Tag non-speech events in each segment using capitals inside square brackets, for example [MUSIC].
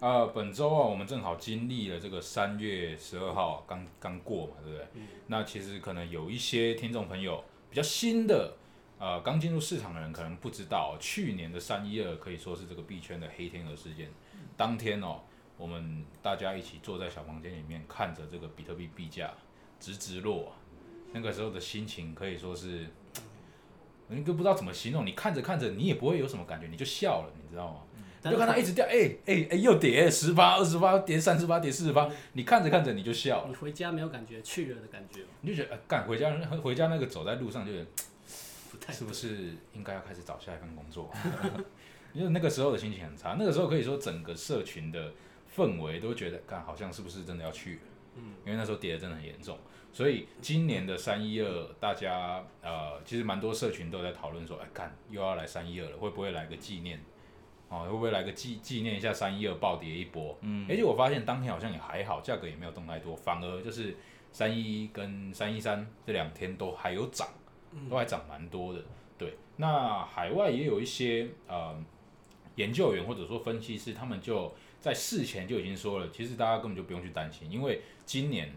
呃，本周啊，我们正好经历了这个三月十二号刚刚过嘛，对不对？那其实可能有一些听众朋友比较新的，呃，刚进入市场的人可能不知道，去年的三一二可以说是这个币圈的黑天鹅事件。当天哦，我们大家一起坐在小房间里面，看着这个比特币币价直直落、啊，那个时候的心情可以说是，[TSK] 你都不知道怎么形容。你看着看着，你也不会有什么感觉，你就笑了，你知道吗？但就看它一直掉，哎哎哎，又跌十八、二十八，跌三十八，跌四十八，你看着看着你就笑了，你回家没有感觉去了的感觉吗？你就觉得，呃干、回家回家那个走在路上就觉得，[TSK] 不太是不是应该要开始找下一份工作？[LAUGHS] 因为那个时候的心情很差，那个时候可以说整个社群的氛围都觉得，干好像是不是真的要去了？嗯，因为那时候跌的真的很严重，所以今年的三一二，大家呃，其实蛮多社群都在讨论说，哎，干又要来三一二了，会不会来个纪念？哦，会不会来个纪纪念一下三一二暴跌一波？嗯而且我发现当天好像也还好，价格也没有动太多，反而就是三一一跟三一三这两天都还有涨，都还涨蛮多的。对，那海外也有一些呃研究员或者说分析师，他们就在事前就已经说了，其实大家根本就不用去担心，因为今年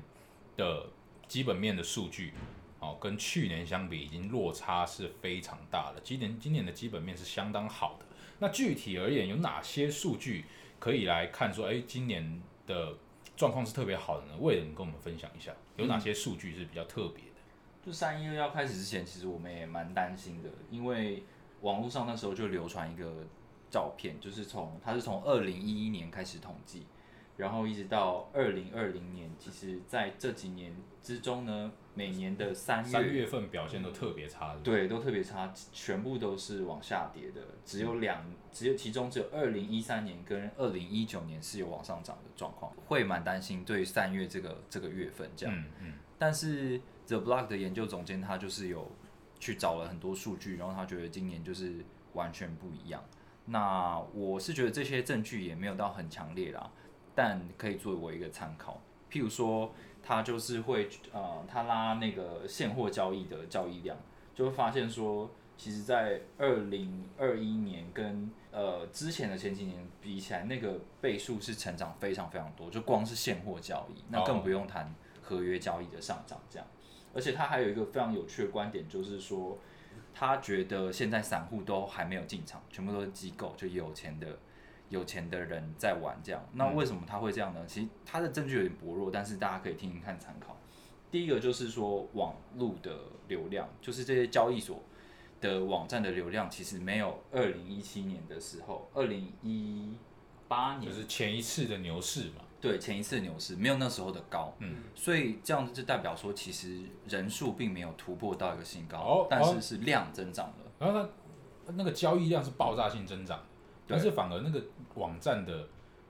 的基本面的数据。哦，跟去年相比，已经落差是非常大的。今年今年的基本面是相当好的。那具体而言，有哪些数据可以来看说，哎，今年的状况是特别好的呢？为什么跟我们分享一下，有哪些数据是比较特别的？就三一二要开始之前，其实我们也蛮担心的，因为网络上那时候就流传一个照片，就是从它是从二零一一年开始统计，然后一直到二零二零年，其实在这几年之中呢，每年的三月三月份表现都特别差的。对，都特别差，全部都是往下跌的，只有两，只有其中只有二零一三年跟二零一九年是有往上涨的状况，会蛮担心对三月这个这个月份这样。嗯嗯，但是 The Block 的研究总监他就是有去找了很多数据，然后他觉得今年就是完全不一样。那我是觉得这些证据也没有到很强烈啦，但可以作为我一个参考。譬如说，他就是会呃，他拉那个现货交易的交易量，就会发现说，其实，在二零二一年跟呃之前的前几年比起来，那个倍数是成长非常非常多，就光是现货交易，那更不用谈合约交易的上涨这样。而且他还有一个非常有趣的观点，就是说，他觉得现在散户都还没有进场，全部都是机构，就有钱的有钱的人在玩这样。那为什么他会这样呢？其实他的证据有点薄弱，但是大家可以听听看参考。第一个就是说网络的流量，就是这些交易所的网站的流量，其实没有二零一七年的时候，二零一八年就是前一次的牛市嘛。对前一次牛市没有那时候的高，嗯，所以这样子就代表说，其实人数并没有突破到一个新高，哦但是是量增长了。然后它那个交易量是爆炸性增长，但是反而那个网站的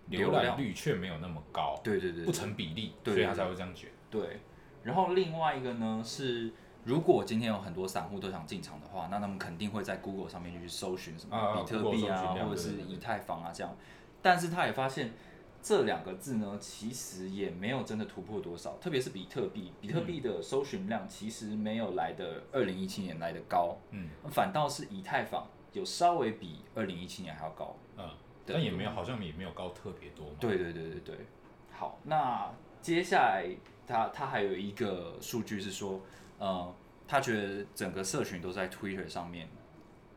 浏览率却没有那么高，对对对不成比例，所以他才会这样觉得。对，然后另外一个呢是，如果今天有很多散户都想进场的话，那他们肯定会在 Google 上面去搜寻什么啊比特币啊，或者是以太坊啊这样。但是他也发现这两个字呢，其实也没有真的突破多少，特别是比特币，比特币的搜寻量其实没有来的二零一七年来的高，嗯反倒是以太坊有稍微比二零一七年还要高。嗯，但也没有，好像也没有高特别多嘛。对对对对对，好，那接下来他他还有一个数据是说，呃，他觉得整个社群都在 Twitter 上面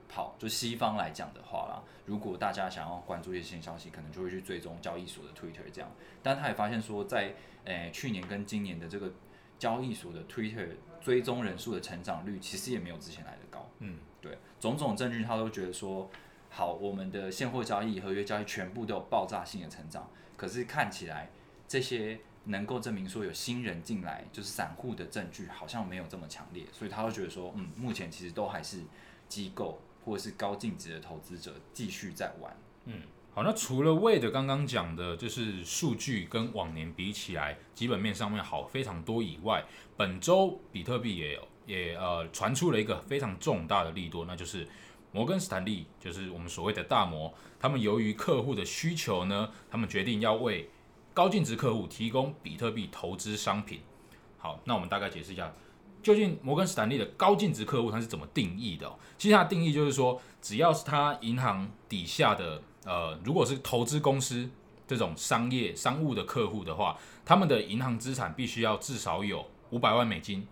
跑，就西方来讲的话啦，如果大家想要关注一些新消息，可能就会去追踪交易所的 Twitter 这样，但他也发现说在，呃去年跟今年的这个交易所的 Twitter 追踪人数的成长率，其实也没有之前来的高。嗯，对，种种证据他都觉得说，好，我们的现货交易、合约交易全部都有爆炸性的成长，可是看起来这些能够证明说有新人进来，就是散户的证据好像没有这么强烈，所以他会觉得说，嗯，目前其实都还是机构或者是高净值的投资者继续在玩。嗯，好，那除了魏的刚刚讲的，就是数据跟往年比起来，基本面上面好非常多以外，本周比特币也有也呃传出了一个非常重大的利多，那就是摩根斯坦利，就是我们所谓的大摩，他们由于客户的需求呢，他们决定要为高净值客户提供比特币投资商品。好，那我们大概解释一下，究竟摩根斯坦利的高净值客户它是怎么定义的、其实它的定义就是说，只要是它银行底下的呃，如果是投资公司这种商业商务的客户的话，他们的银行资产必须要至少有五百万美金，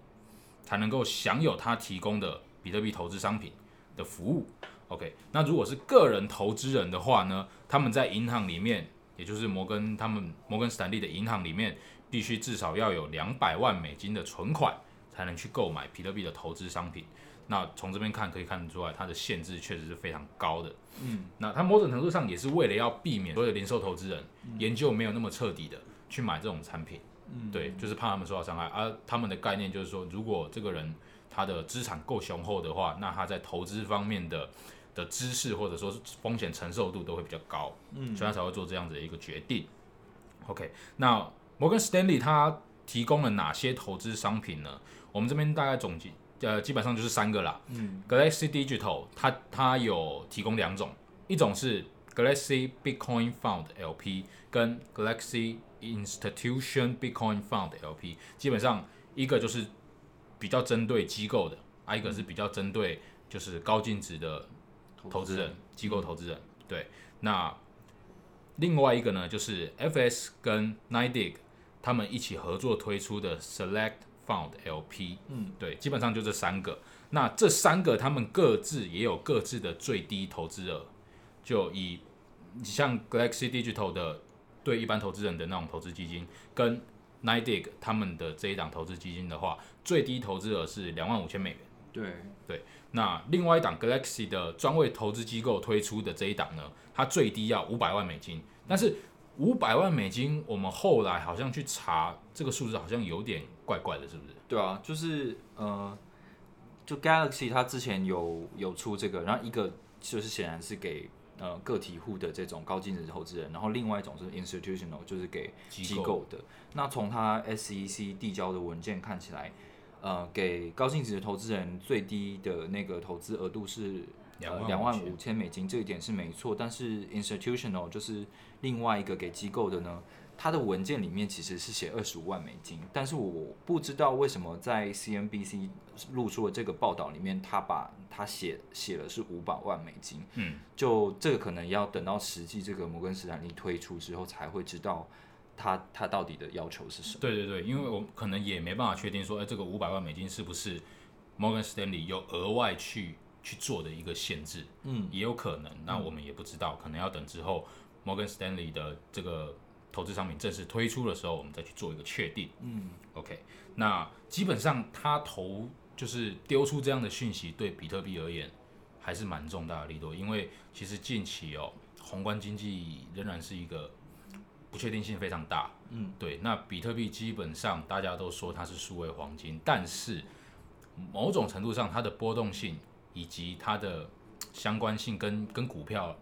才能够享有他提供的比特币投资商品的服务。OK，那如果是个人投资人的话呢，他们在银行里面，也就是摩根他们摩根斯坦利的银行里面，必须至少要有两百万美金的存款，才能去购买比特币的投资商品。那从这边看可以看得出来，它的限制确实是非常高的。嗯，那它某种程度上也是为了要避免所有的零售投资人研究没有那么彻底的去买这种产品。嗯，对，就是怕他们受到伤害。而、他们的概念就是说，如果这个人他的资产够雄厚的话，那他在投资方面的的知识或者说是风险承受度都会比较高，嗯所以他才会做这样子的一个决定。OK，那摩根斯丹利他提供了哪些投资商品呢？我们这边大概总结，呃，基本上就是三个啦。嗯 Galaxy Digital 它它有提供两种，一种是 Galaxy Bitcoin Fund LP 跟 Galaxy Institution Bitcoin Fund LP，基本上一个就是比较针对机构的，啊，一个是比较针对就是高净值的投资人、机构投资人。对，那另外一个呢，就是 FS 跟 NIDIG 他们一起合作推出的 Select Fund LP。嗯，对，基本上就这三个。那这三个他们各自也有各自的最低投资额，就以像 Galaxy Digital 的对一般投资人的那种投资基金，跟 NIDIG 他们的这一档投资基金的话，最低投资额是两万五千美元。对，那另外一档 Galaxy 的专为投资机构推出的这一档呢，它最低要五百万美金，但是五百万美金，我们后来好像去查这个数字，好像有点怪怪的，是不是？对啊，就是呃，就 Galaxy 它之前有有出这个，然后一个就是显然是给呃个体户的这种高净值投资人，然后另外一种是 institutional，就是给机构的。那从它 SEC 递交的文件看起来，呃，给高净值的投资人最低的那个投资额度是呃两万五千美金，这一点是没错。但是 institutional 就是另外一个给机构的呢，它的文件里面其实是写二十五万美金，但是我不知道为什么在 CNBC 露出的这个报道里面，他把他写写了是五百万美金。嗯，就这个可能要等到实际这个摩根斯坦利推出之后才会知道他他到底的要求是什么。对对对，因为我可能也没办法确定说，哎，这个五百万美金是不是 Morgan Stanley 有额外去去做的一个限制，嗯，也有可能，那我们也不知道，可能要等之后 Morgan Stanley 的这个投资商品正式推出的时候，我们再去做一个确定。嗯 OK，那基本上他投就是丢出这样的讯息，对比特币而言还是蛮重大的利多，因为其实近期哦，宏观经济仍然是一个不确定性非常大。嗯，对，那比特币基本上大家都说它是数位黄金，但是某种程度上它的波动性以及它的相关性跟跟股票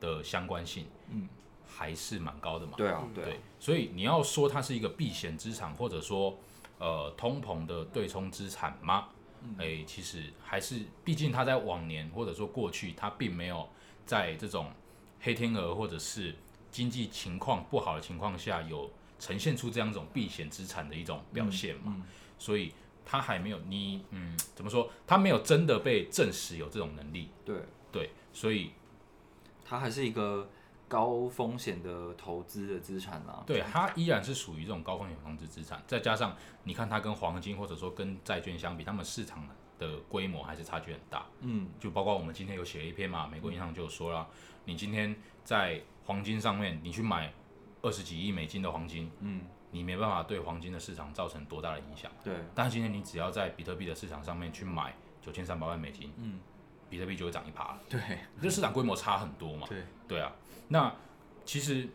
的相关性，嗯，还是蛮高的嘛。对啊，对啊对，所以你要说它是一个避险资产，或者说呃通膨的对冲资产吗？哎、其实还是，毕竟它在往年或者说过去，它并没有在这种黑天鹅或者是经济情况不好的情况下，有呈现出这样一种避险资产的一种表现嘛。嗯所以它还没有你嗯怎么说？它没有真的被证实有这种能力。对，对，所以它还是一个高风险的投资的资产啦。对，它依然是属于这种高风险投资资产，再加上你看它跟黄金或者说跟债券相比，它们市场的规模还是差距很大。嗯，就包括我们今天有写了一篇嘛，美国银行就有说了，你今天在黄金上面，你去买二十几亿美金的黄金，嗯，你没办法对黄金的市场造成多大的影响。对，但是今天你只要在比特币的市场上面去买九千三百万美金，嗯，比特币就会涨一趴了。对，这市场规模差很多嘛。对，对啊，那其实，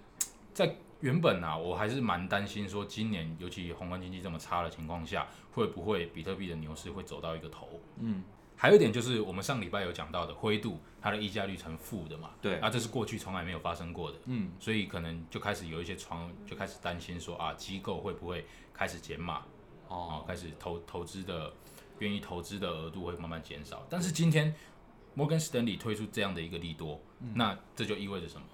在原本啊，我还是蛮担心说，今年尤其宏观经济这么差的情况下，会不会比特币的牛市会走到一个头？嗯，还有一点就是我们上礼拜有讲到的灰度，它的溢价率成负的嘛，对啊，这是过去从来没有发生过的，嗯，所以可能就开始有一些传就开始担心说啊，机构会不会开始减码，哦哦，，开始投投资的愿意投资的额度会慢慢减少。但是今天摩根士丹利推出这样的一个利多，嗯那这就意味着什么？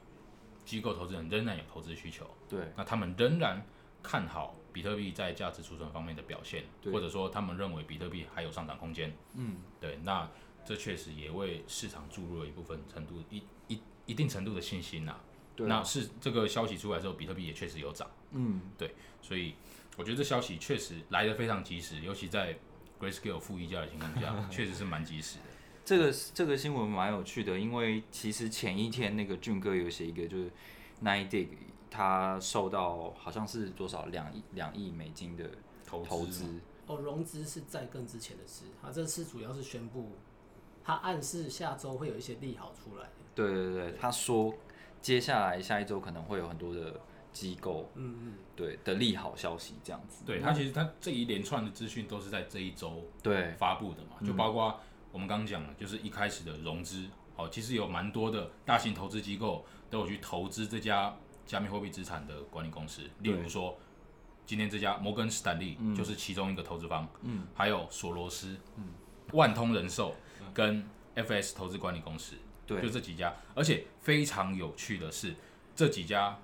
机构投资人仍然有投资需求，对，那他们仍然看好比特币在价值储存方面的表现，对或者说他们认为比特币还有上涨空间。嗯，对，那这确实也为市场注入了一部分程度一一一定程度的信心呐、对啊，那是这个消息出来之后，比特币也确实有涨，嗯，对所以我觉得这消息确实来得非常及时，尤其在 Grayscale 负溢价的情况下，[LAUGHS] 确实是蛮及时的。这个这个新闻蛮有趣的，因为其实前一天那个俊哥有写一个，就是 Nine Dig 他受到好像是多少两亿两亿美金的投资。投资，哦，融资是在更之前的事，他这次主要是宣布，他暗示下周会有一些利好出来。对对对，他说接下来下一周可能会有很多的机构嗯嗯，对的利好消息这样子，对他其实他这一连串的资讯都是在这一周对。发布的嘛，就包括我们刚刚讲的，就是一开始的融资，哦，其实有蛮多的大型投资机构都有去投资这家加密货币资产的管理公司，例如说今天这家摩根士丹利就是其中一个投资方，嗯，还有索罗斯，嗯，万通人寿跟 FS 投资管理公司，对。就这几家，而且非常有趣的是，这几家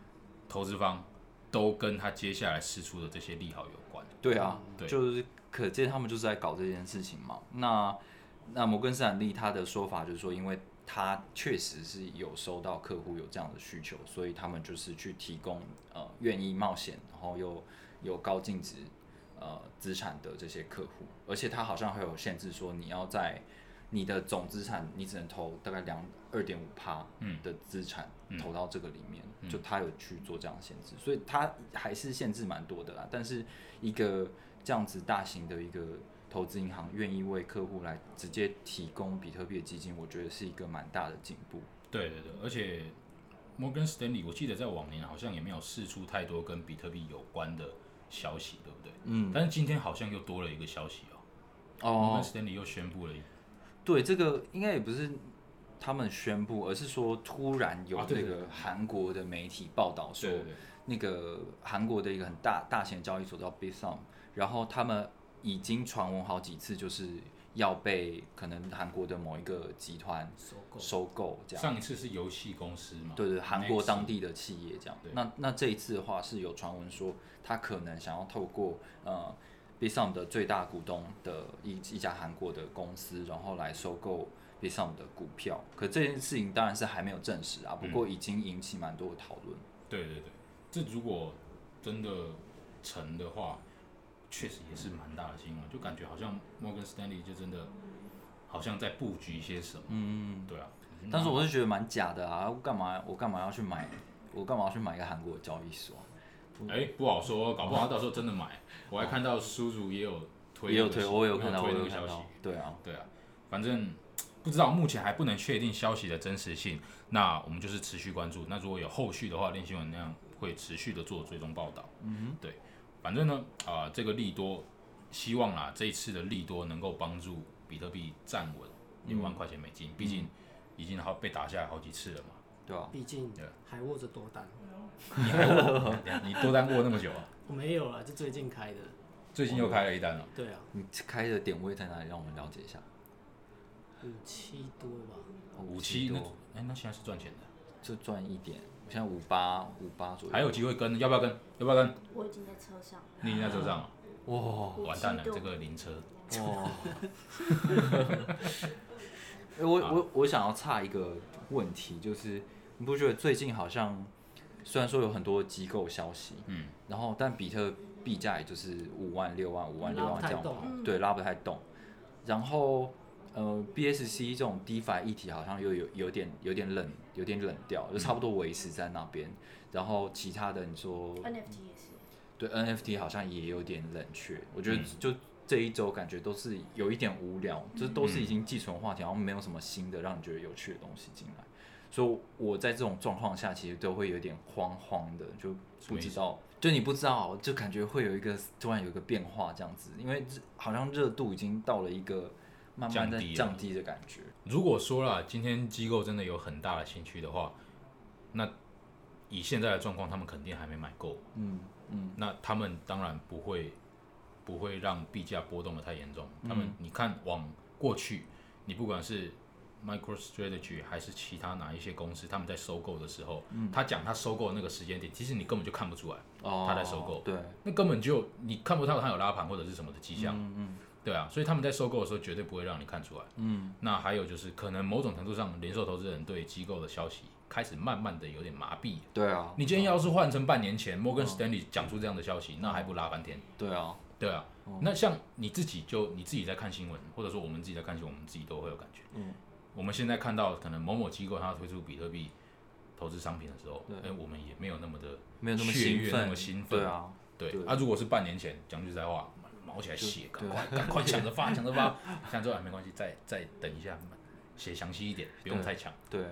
投资方都跟他接下来释出的这些利好有关。对啊，对。就是可见他们就是在搞这件事情嘛。那那摩根斯坦利他的说法就是说，因为他确实是有收到客户有这样的需求，所以他们就是去提供呃愿意冒险，然后又有高净值呃资产的这些客户，而且他好像会有限制说你要在你的总资产你只能投大概两二点五趴的资产投到这个里面，就他有去做这样的限制，所以他还是限制蛮多的啦。但是一个这样子大型的一个投资银行愿意为客户来直接提供比特币的基金，我觉得是一个蛮大的进步。对对对，而且摩根士丹利，我记得在往年好像也没有试出太多跟比特币有关的消息，对不对？嗯，但是今天好像又多了一个消息哦，摩哦。根，士丹利又宣布了一对，这个应该也不是他们宣布，而是说突然有啊对对那个韩国的媒体报道说，那个韩国的一个很大大型的交易所叫 Bitsum，然后他们已经传闻好几次，就是要被可能韩国的某一个集团收购。收购这样。上一次是游戏公司嘛？对对，韩国当地的企业这样。那那这一次的话是有传闻说，他可能想要透过呃 Bitsum 的最大股东的一一家韩国的公司，然后来收购 Bitsum 的股票。可这件事情当然是还没有证实啊，不过已经引起蛮多的讨论。对对对，这如果真的成的话，确实也是蛮大的新闻，就感觉好像摩根斯丹利就真的好像在布局一些什么。嗯，对啊，但是我是觉得蛮假的啊，我干嘛我干嘛要去买？我干嘛要去买一个韩国的交易所？哎、不好说，搞不好到时候真的买。我还看到叔叔也有推也有推，我也有看到，那个消息。对啊，对啊，反正不知道，目前还不能确定消息的真实性。那我们就是持续关注。那如果有后续的话，练新闻那样会持续的做追踪报道。嗯对，反正呢，啊、这个利多，希望啊，这一次的利多能够帮助比特币站稳六万块钱美金，毕竟已经好被打下来好几次了嘛。对啊，毕竟对还握着多单，你还握，你多单握那么久啊？[LAUGHS] 我没有了，就最近开的。最近又开了一单了。对啊，你开的点位在哪里？让我们了解一下。五七多吧。五七多，哎、那现在是赚钱的，就赚一点，现在五八五八左右。还有机会跟，要不要跟？要不要跟？我已经在车上了。你已经在车上了，哇完蛋了，这个灵车。哇！欸 [LAUGHS] 我我我想要差一个问题，就是你不觉得最近好像虽然说有很多机构消息，嗯，然后但比特币价也就是五万六万五万六拉不太万这样跑动，对，拉不太动。然后呃，BSC 这种 DeFi 议题好像又有有点有点冷，有点冷掉，就差不多维持在那边。然后其他的你说 NFT 也是。对 NFT 好像也有点冷却，我觉得嗯就这一周感觉都是有一点无聊，这都是已经寄存话题，然后没有什么新的让你觉得有趣的东西进来，所以我在这种状况下其实都会有点慌慌的，就不知道，就你不知道，就感觉会有一个突然有一个变化这样子，因为好像热度已经到了一个慢慢的降低降低的感觉。如果说啦，今天机构真的有很大的兴趣的话，那以现在的状况，他们肯定还没买够。嗯嗯，那他们当然不会不会让币价波动的太严重。他嗯们你看往过去，你不管是 MicroStrategy 还是其他哪一些公司，他们在收购的时候，他讲他收购的那个时间点，其实你根本就看不出来，哦，他在收购对，那根本就你看不到他有拉盘或者是什么的迹象。嗯嗯对啊，所以他们在收购的时候绝对不会让你看出来。嗯，那还有就是，可能某种程度上，零售投资人对机构的消息开始慢慢的有点麻痹。对啊，你今天要是换成半年前，Morgan Stanley 讲出这样的消息，那还不拉翻天？对啊，对啊，那像你自己就你自己在看新闻，或者说我们自己在看新闻，我们自己都会有感觉。嗯，我们现在看到可能某某机构它要推出比特币投资商品的时候，对。哎，我们也没有那么的没有那么兴奋，那么兴奋。对啊，对对。啊，如果是半年前，讲句实在话，毛起来写，赶快赶快抢着发，抢着发。[LAUGHS] 想说啊，没关系，再再等一下，写详细一点，不用对太强，对，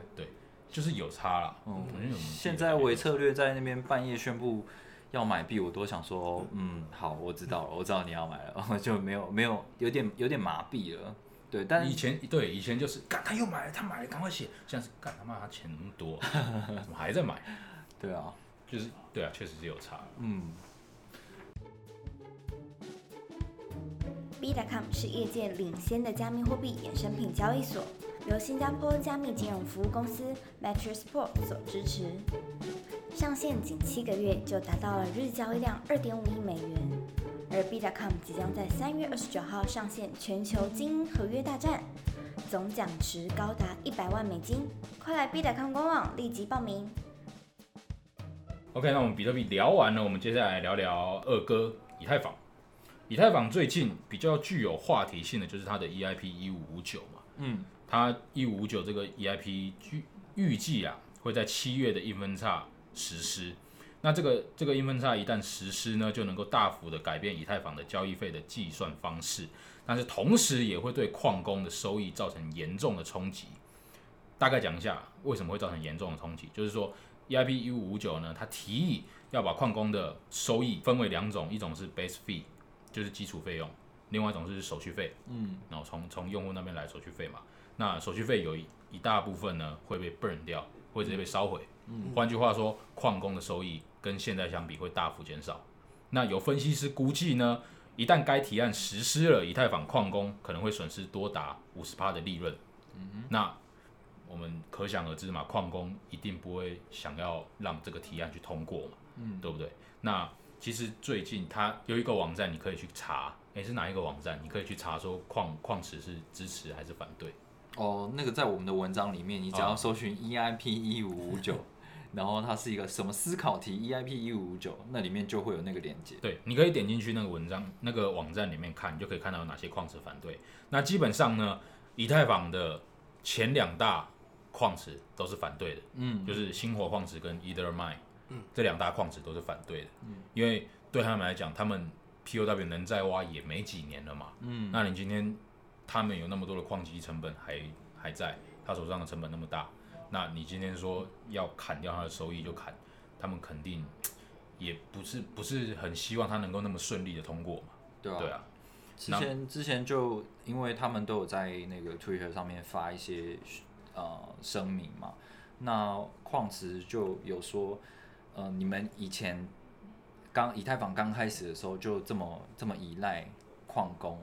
就是有差啦。嗯现在的感觉微策略在那边半夜宣布要买币，我都想说，嗯，好，我知道了，我知道你要买了，[LAUGHS] 就没有没有有点有点麻痹了，对，但以前对以前就是干他又买了，他买了赶快写，现在是干他妈他钱那么多，[LAUGHS] 怎么还在买？对啊，就是对啊，确实是有差。嗯 B.com 是业界领先的加密货币衍生品交易所，由新加坡加密金融服务公司 Metrosport 所支持。上线仅七个月就达到了日交易量二点五亿美元，而 B.com 即将在三月二十九号上线全球精英合约大战，总奖池高达一百万美金，快来 B.com 官网立即报名。OK，那我们比特币聊完了，我们接下来聊聊二哥以太坊。以太坊最近比较具有话题性的就是它的 EIP 一五五九嘛，嗯，它一五五九这个 EIP 预预计啊会在七月的一分叉实施。那这个这个一分叉一旦实施呢，就能够大幅的改变以太坊的交易费的计算方式，但是同时也会对矿工的收益造成严重的冲击。大概讲一下为什么会造成严重的冲击，就是说 EIP 一五五九呢，它提议要把矿工的收益分为两种，一种是 base fee，就是基础费用，另外一种是手续费。嗯，然后从从用户那边来手续费嘛，那手续费有一一大部分呢会被 burn 掉，会直接被烧毁。嗯，换句话说，矿工的收益跟现在相比会大幅减少。那有分析师估计呢，一旦该提案实施了，以太坊矿工可能会损失多达五十趴的利润。嗯那我们可想而知嘛，矿工一定不会想要让这个提案去通过嘛，嗯，对不对？那其实最近它有一个网站，你可以去查，诶，是哪一个网站？你可以去查说矿矿池是支持还是反对。哦，那个在我们的文章里面，你只要搜寻 EIP 一五五九，[LAUGHS] 然后它是一个什么思考题 EIP 一五五九，那里面就会有那个链接。对，你可以点进去那个文章、那个网站里面看，你就可以看到有哪些矿池反对。那基本上呢，以太坊的前两大矿池都是反对的，嗯，就是星火矿池跟 Ethermine，嗯，这两大矿池都是反对的，嗯，因为对他们来讲，他们 POW 能再挖也没几年了嘛，嗯，那你今天他们有那么多的矿机成本还还在，他手上的成本那么大，那你今天说要砍掉他的收益就砍，他们肯定 [TSK] 也不是不是很希望他能够那么顺利的通过嘛，对啊，对啊，之前之前就因为他们都有在那个 Twitter 上面发一些呃声明嘛，那矿池就有说，呃，你们以前刚以太坊刚开始的时候就这么这么依赖矿工，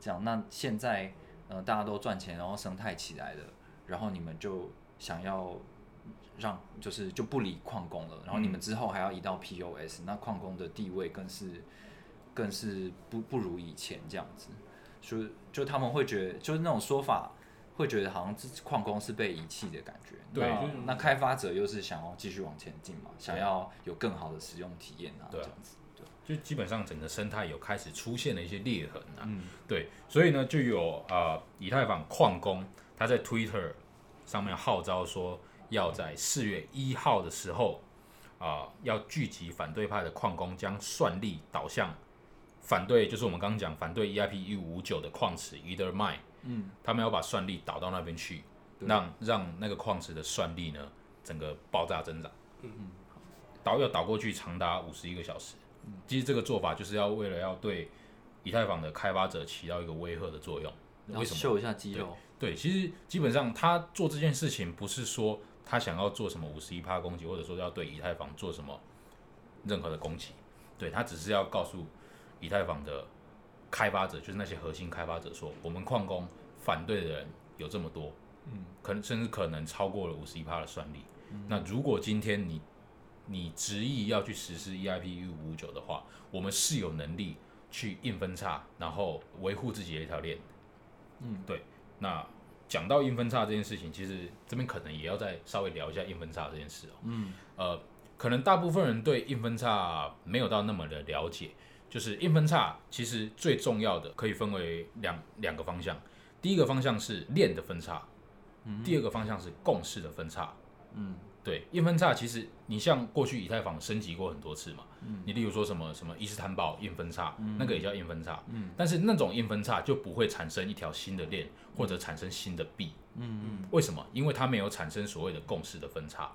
这样，那现在呃大家都赚钱，然后生态起来了，然后你们就想要让就是就不理矿工了，然后你们之后还要移到 POS，、那矿工的地位更是更是不不如以前这样子，所以就他们会觉得就是那种说法，会觉得好像这矿工是被遗弃的感觉。那对就是那开发者又是想要继续往前进嘛，想要有更好的使用体验啊，这样子。对，就基本上整个生态有开始出现了一些裂痕啊，嗯。对，所以呢就有呃以太坊矿工他在 Twitter 上面号召说，要在四月一号的时候啊、要聚集反对派的矿工，将算力导向反对，就是我们刚刚讲反对 EIP 一五五九的矿池 Ether Mine，嗯，他们要把算力导到那边去，让让那个矿池的算力呢整个爆炸增长。嗯嗯，导要导过去长达五十一个小时。其实这个做法就是要为了要对以太坊的开发者起到一个威吓的作用。为什么？秀一下肌肉？对，其实基本上他做这件事情不是说他想要做什么五十一趴攻击，或者说要对以太坊做什么任何的攻击，对他只是要告诉以太坊的开发者，就是那些核心开发者说，我们矿工反对的人有这么多，嗯，可能甚至可能超过了五十一趴的算力。那如果今天你你执意要去实施 EIP 一五五九的话，我们是有能力去硬分叉，然后维护自己的一条链。嗯，对。那讲到硬分叉这件事情，其实这边可能也要再稍微聊一下硬分叉这件事哦。嗯，呃，可能大部分人对硬分叉没有到那么的了解，就是硬分叉其实最重要的可以分为两两个方向，第一个方向是链的分叉，第二个方向是共识的分叉。嗯。对硬分叉，其实你像过去以太坊升级过很多次嘛，你例如说什么什么伊斯坦堡硬分叉，那个也叫硬分叉，但是那种硬分叉就不会产生一条新的链或者产生新的币，嗯为什么？因为它没有产生所谓的共识的分叉，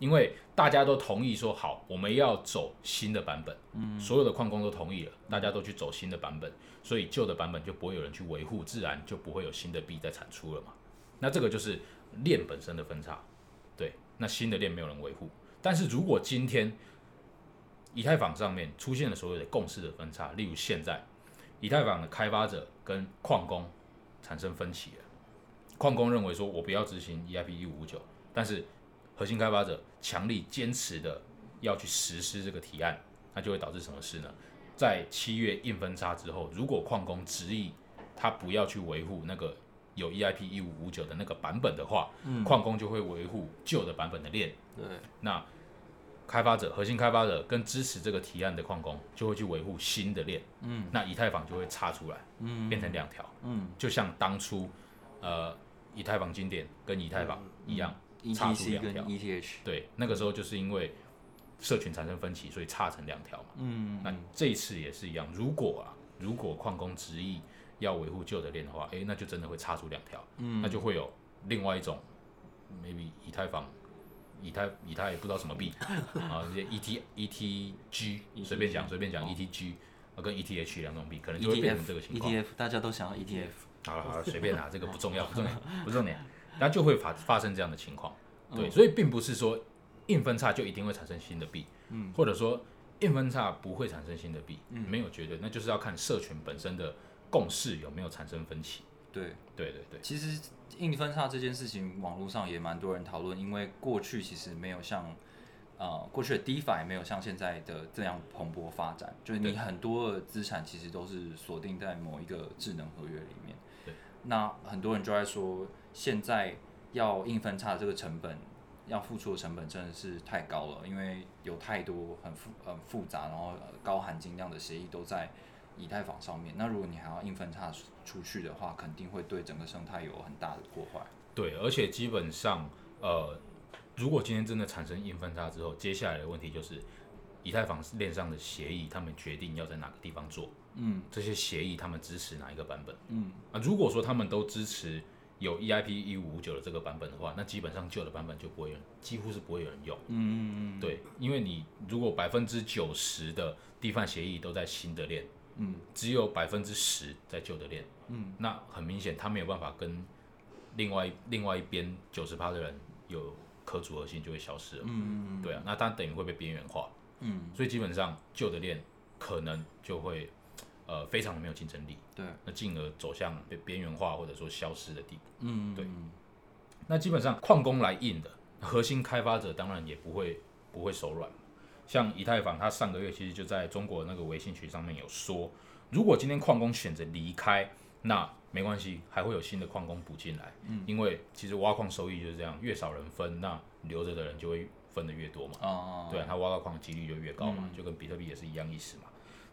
因为大家都同意说好，我们要走新的版本，所有的矿工都同意了，大家都去走新的版本，所以旧的版本就不会有人去维护，自然就不会有新的币在产出了嘛。那这个就是链本身的分叉。那新的链没有人维护，但是如果今天以太坊上面出现了所谓的共识的分叉，例如现在以太坊的开发者跟矿工产生分歧了，矿工认为说我不要执行 EIP 一五五九，但是核心开发者强力坚持的要去实施这个提案，那就会导致什么事呢？在七月硬分叉之后，如果矿工执意他不要去维护那个。有 EIP 一五五九的那个版本的话，矿工就会维护旧的版本的链。对，那开发者、核心开发者跟支持这个提案的矿工就会去维护新的链。嗯，那以太坊就会插出来，嗯，变成两条。嗯，就像当初呃以太坊经典跟以太坊一样，插出两条。ETH 对，那个时候就是因为社群产生分歧，所以差成两条嘛。嗯，那这一次也是一样，如果啊，如果矿工执意。要维护旧的链的话，哎，那就真的会差出两条，嗯那就会有另外一种，maybe 以太坊、以太、以太也不知道什么币 [LAUGHS] 啊，这些 E T E T G 随便讲随便讲 E T G 啊跟 E T H 两种币，可能就会变成这个情况。E T F 大家都想要 E T F，好了好了，随便啊，这个不重要不重要不重点，那就会发发生这样的情况。对，所以并不是说硬分叉就一定会产生新的币，嗯，或者说硬分叉不会产生新的币，嗯，没有绝对，那就是要看社群本身的。共识有没有产生分歧？对对对对，其实硬分叉这件事情，网络上也蛮多人讨论，因为过去其实没有像呃过去的 DeFi 没有像现在的这样蓬勃发展，就是你很多的资产其实都是锁定在某一个智能合约里面。对，那很多人就在说，现在要硬分叉这个成本，要付出的成本真的是太高了，因为有太多很复很复杂，然后高含金量的协议都在。以太坊上面，那如果你还要硬分叉出去的话，肯定会对整个生态有很大的破坏。对，而且基本上，呃，如果今天真的产生硬分叉之后，接下来的问题就是，以太坊链上的协议，他们决定要在哪个地方做。嗯，这些协议他们支持哪一个版本？嗯，啊，如果说他们都支持有 EIP 一五五九的这个版本的话，那基本上旧的版本就不会几乎是不会有人用。嗯嗯嗯。对，因为你如果百分之九十的 DeFi 协议都在新的链。嗯，只有百分之十在旧的链，嗯，那很明显，他没有办法跟另外另外一边九十趴的人有可组合性，就会消失了，嗯嗯对啊，那它等于会被边缘化，嗯，所以基本上旧的链可能就会呃非常的没有竞争力，对，那进而走向被边缘化或者说消失的地步，嗯对，那基本上矿工来硬的核心开发者当然也不会不会手软。像以太坊，它上个月其实就在中国那个微信群上面有说，如果今天矿工选择离开，那没关系，还会有新的矿工补进来。嗯，因为其实挖矿收益就是这样，越少人分，那留着的人就会分的越多嘛。哦对啊，他挖到矿的几率就越高嘛，就跟比特币也是一样意思嘛。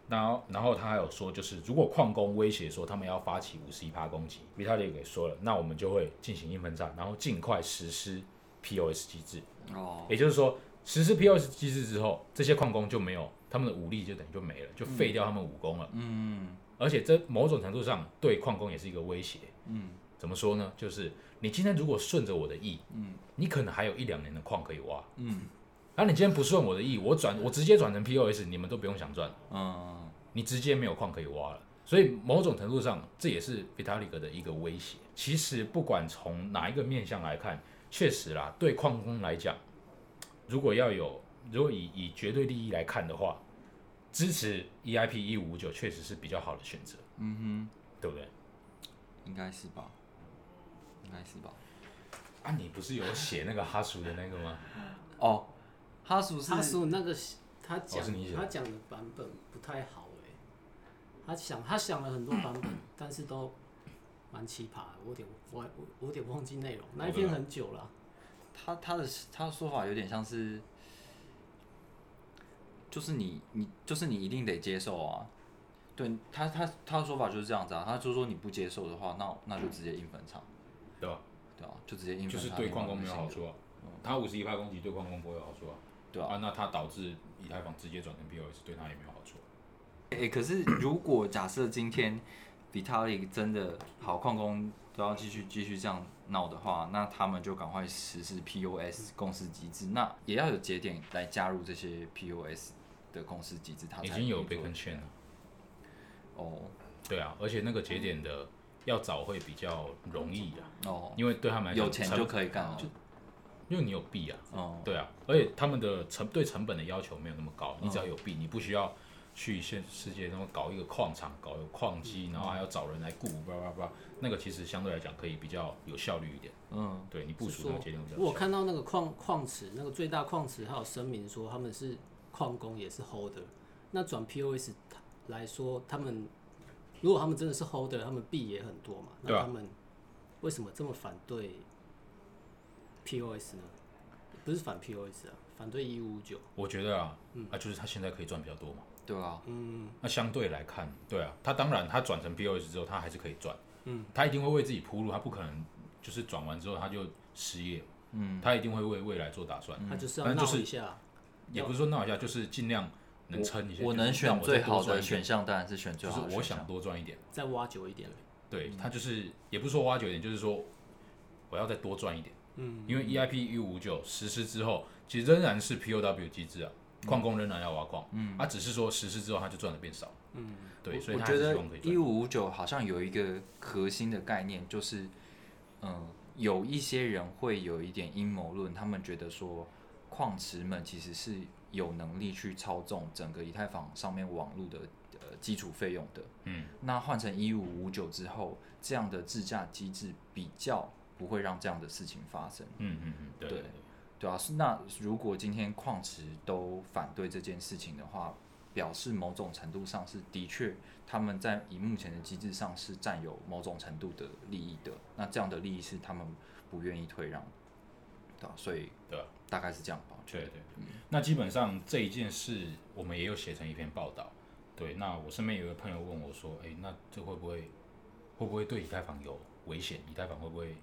然后，然后他还有说，就是如果矿工威胁说他们要发起五十一趴攻击，比特币给说了，那我们就会进行硬分叉，然后尽快实施 POS 机制。哦，也就是说。实施 POS 机制之后，这些矿工就没有他们的武力，就等于就没了，就废掉他们武功了。嗯，而且这某种程度上对矿工也是一个威胁。嗯，怎么说呢？就是你今天如果顺着我的意，嗯，你可能还有一两年的矿可以挖。嗯，那你今天不顺我的意，我转我直接转成 POS，你们都不用想赚。嗯，你直接没有矿可以挖了。所以某种程度上，这也是 Vitalik 的一个威胁。其实不管从哪一个面向来看，确实啦，对矿工来讲，如果要有，如果以以绝对利益来看的话，支持 EIP 一五五九确实是比较好的选择，嗯哼对不对？应该是吧，应该是吧。啊，你不是有写那个哈叔的那个吗？哦，哈叔是他说那个他讲、他讲的版本不太好哎、他想他想了很多版本，[CLEARS THROAT] 但是都蛮奇葩的，我有点我我我有点忘记内容，那一篇很久了啊、他他的他的说法有点像是，就是你你就是你一定得接受啊。对他他他的说法就是这样子啊，他就说你不接受的话，那那就直接硬分场，对吧？对啊，就直接硬分就是厂对矿工没有好处啊。他五十一帕攻击对矿工不会有好处啊。对啊。啊，那它导致以太坊直接转成 POS，对他也没有好处。哎、可是如果假设今天 Vitalik 真的好矿工都要继续继续这样闹的话，那他们就赶快实施 POS 共识机制，那也要有节点来加入这些 POS 的共识机制，它已经有可以 Bacon Chain 了。哦。对啊，而且那个节点的要找会比较容易啊，哦，因为对他们来讲有钱就可以干了，因为你有币啊，哦，对啊，而且他们的成对成本的要求没有那么高，你只要有币，你不需要去现世界中搞一个矿场，搞一个矿机，然后还要找人来雇，叭叭叭，那个其实相对来讲可以比较有效率一点。嗯，对你部署那个节点比较我。看到那个矿矿池，那个最大矿池，还有声明说他们是矿工，也是 holder。那转 POS 来说，他们如果他们真的是 holder，他们币也很多嘛，那他们为什么这么反对 POS 呢？不是反 POS 啊，反对一五五九。我觉得啊，啊，就是他现在可以赚比较多嘛。对啊，嗯，那相对来看，对啊，他当然他转成 POS 之后，他还是可以赚，嗯，他一定会为自己铺路，他不可能就是转完之后他就失业，嗯，他一定会为未来做打算，他就是要反正就是闹一下。也不是说闹一下，就是尽量能撑一下。我能选最好的选项，当然是选最就是我想。多赚一点，再挖久一点。对他就是也不是说挖久一点，就是说我要再多赚一点，嗯，因为 EIP 一五五九实施之后，其实仍然是 POW 机制啊，矿工仍然要挖矿，嗯，啊只是说实施之后它就赚的变少，嗯，对，所以我觉得一五五九好像有一个核心的概念，就是，嗯，有一些人会有一点阴谋论，他们觉得说矿池们其实是有能力去操纵整个以太坊上面网络的呃基础费用的。嗯，那换成一五五九之后，这样的自驾机制比较不会让这样的事情发生。嗯嗯嗯，对对对啊，是那如果今天矿池都反对这件事情的话，表示某种程度上是的确他们在以目前的机制上是占有某种程度的利益的，那这样的利益是他们不愿意退让，对啊，所以对啊大概是这样吧。我觉得对对，那基本上这一件事我们也有写成一篇报道。对，那我身边有一个朋友问我说：“哎、那这会不会会不会对以太坊有危险？以太坊会不会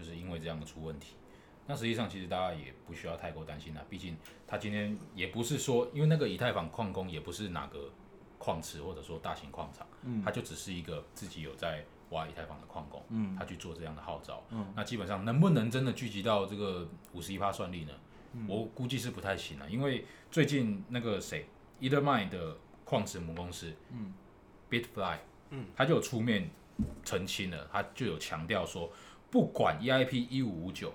就是因为这样的出问题？”那实际上其实大家也不需要太过担心啦，毕竟他今天也不是说，因为那个以太坊矿工也不是哪个矿池或者说大型矿场，嗯，他就只是一个自己有在挖以太坊的矿工，嗯，他去做这样的号召，嗯，那基本上能不能真的聚集到这个五十一趴算力呢？我估计是不太行了，因为最近那个谁，Ethermine 的矿池母公司，嗯，Bitfly，嗯，他就有出面澄清了，他就有强调说，不管 EIP 一五五九，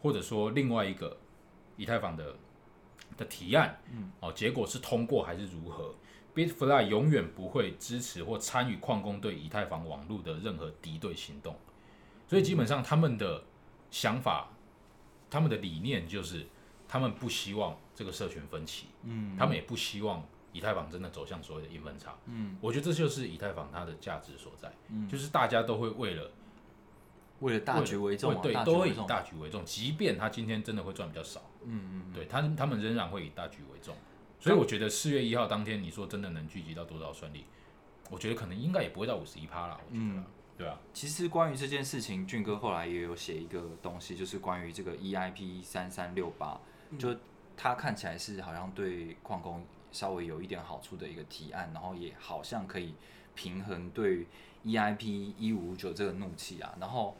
或者说另外一个以太坊的的提案，嗯，哦，结果是通过还是如何，Bitfly 永远不会支持或参与矿工对以太坊网络的任何敌对行动，所以基本上他们的想法，他们的理念就是。他们不希望这个社群分歧，嗯，他们也不希望以太坊真的走向所谓的硬分叉，嗯，我觉得这就是以太坊它的价值所在，嗯，就是大家都会为了为了大局为重、啊，对，都会以。大局为重，即便他今天真的会赚比较少，嗯嗯，对他他们仍然会以大局为重，所以我觉得四月一号当天，你说真的能聚集到多少算力，我觉得可能应该也不会到五十一趴啦，我觉得啦，对啊，其实关于这件事情，俊哥后来也有写一个东西，就是关于这个 EIP 三三六八，就他看起来是好像对矿工稍微有一点好处的一个提案，然后也好像可以平衡对 EIP 一五五九这个怒气啊。然后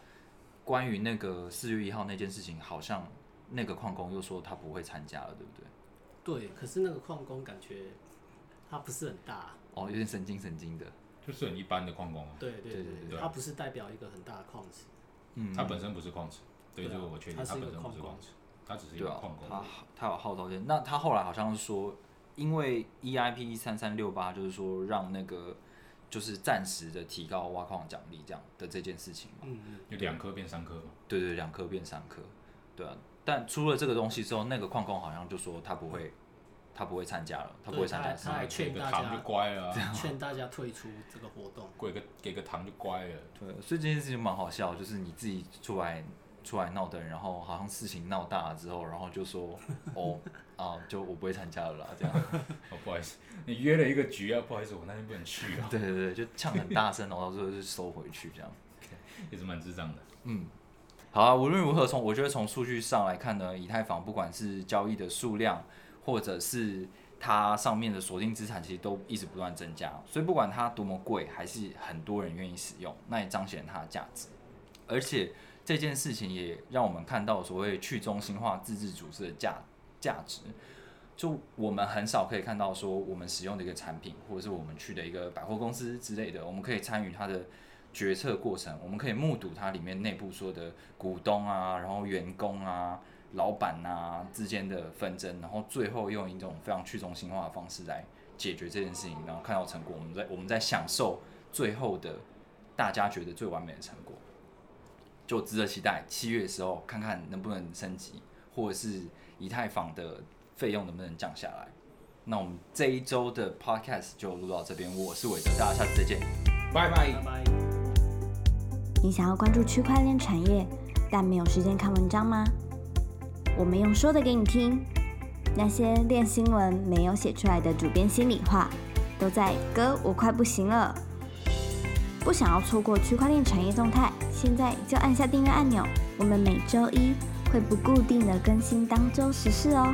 关于那个四月一号那件事情，好像那个矿工又说他不会参加了，对不对？对，可是那个矿工感觉他不是很大，哦，有点神经神经的。就是很一般的矿工啊，对对对对对它不是代表一个很大的矿池。嗯，他本身不是矿池，对，这个我确定，他是一个它本身不是矿池，他只是一个矿，工。他他有号召力。那他后来好像是说，因为 EIP 三三六八就是说让那个就是暂时的提高挖矿奖励这样的这件事情嘛。嗯嗯，就两颗变三颗嘛，对对，两颗变三颗，对啊。但出了这个东西之后，那个矿工好像就说他不会，他不会参加了，他不会参加对他劝大个糖就家乖了啊，[LAUGHS] 劝大家退出这个活动。给个给个糖就乖了。对，所以这件事情蛮好笑，就是你自己出来出来闹的人，然后好像事情闹大了之后，然后就说哦啊，就我不会参加了啦，这样。[LAUGHS] 哦，不好意思，你约了一个局啊，不好意思，我那天不能去啊，对对对，就呛很大声，然后到最后就收回去这样。[LAUGHS] 也是蛮智障的。嗯，好啊，无论如何从我觉得从数据上来看呢，以太坊不管是交易的数量，或者是它上面的锁定资产，其实都一直不断增加。所以不管它多么贵，还是很多人愿意使用，那也彰显它的价值。而且这件事情也让我们看到所谓去中心化自治组织的价价值。就我们很少可以看到说，我们使用的一个产品，或者是我们去的一个百货公司之类的，我们可以参与它的决策过程，我们可以目睹它里面内部说的股东啊，然后员工啊、老板啊之间的纷争，然后最后用一种非常去中心化的方式来解决这件事情，然后看到成果，我们在我们在享受最后的大家觉得最完美的成果，就值得期待。七月的时候看看能不能升级，或者是以太坊的费用能不能降下来。那我们这一周的 podcast 就录到这边，我是韦德，大家下次再见。拜拜拜。拜。你想要关注区块链产业，但没有时间看文章吗？我们用说的给你听，那些练新闻没有写出来的主编心里话，都在哥我快不行了。不想要错过区块链产业动态，现在就按下订阅按钮。我们每周一会不固定的更新当周时事哦。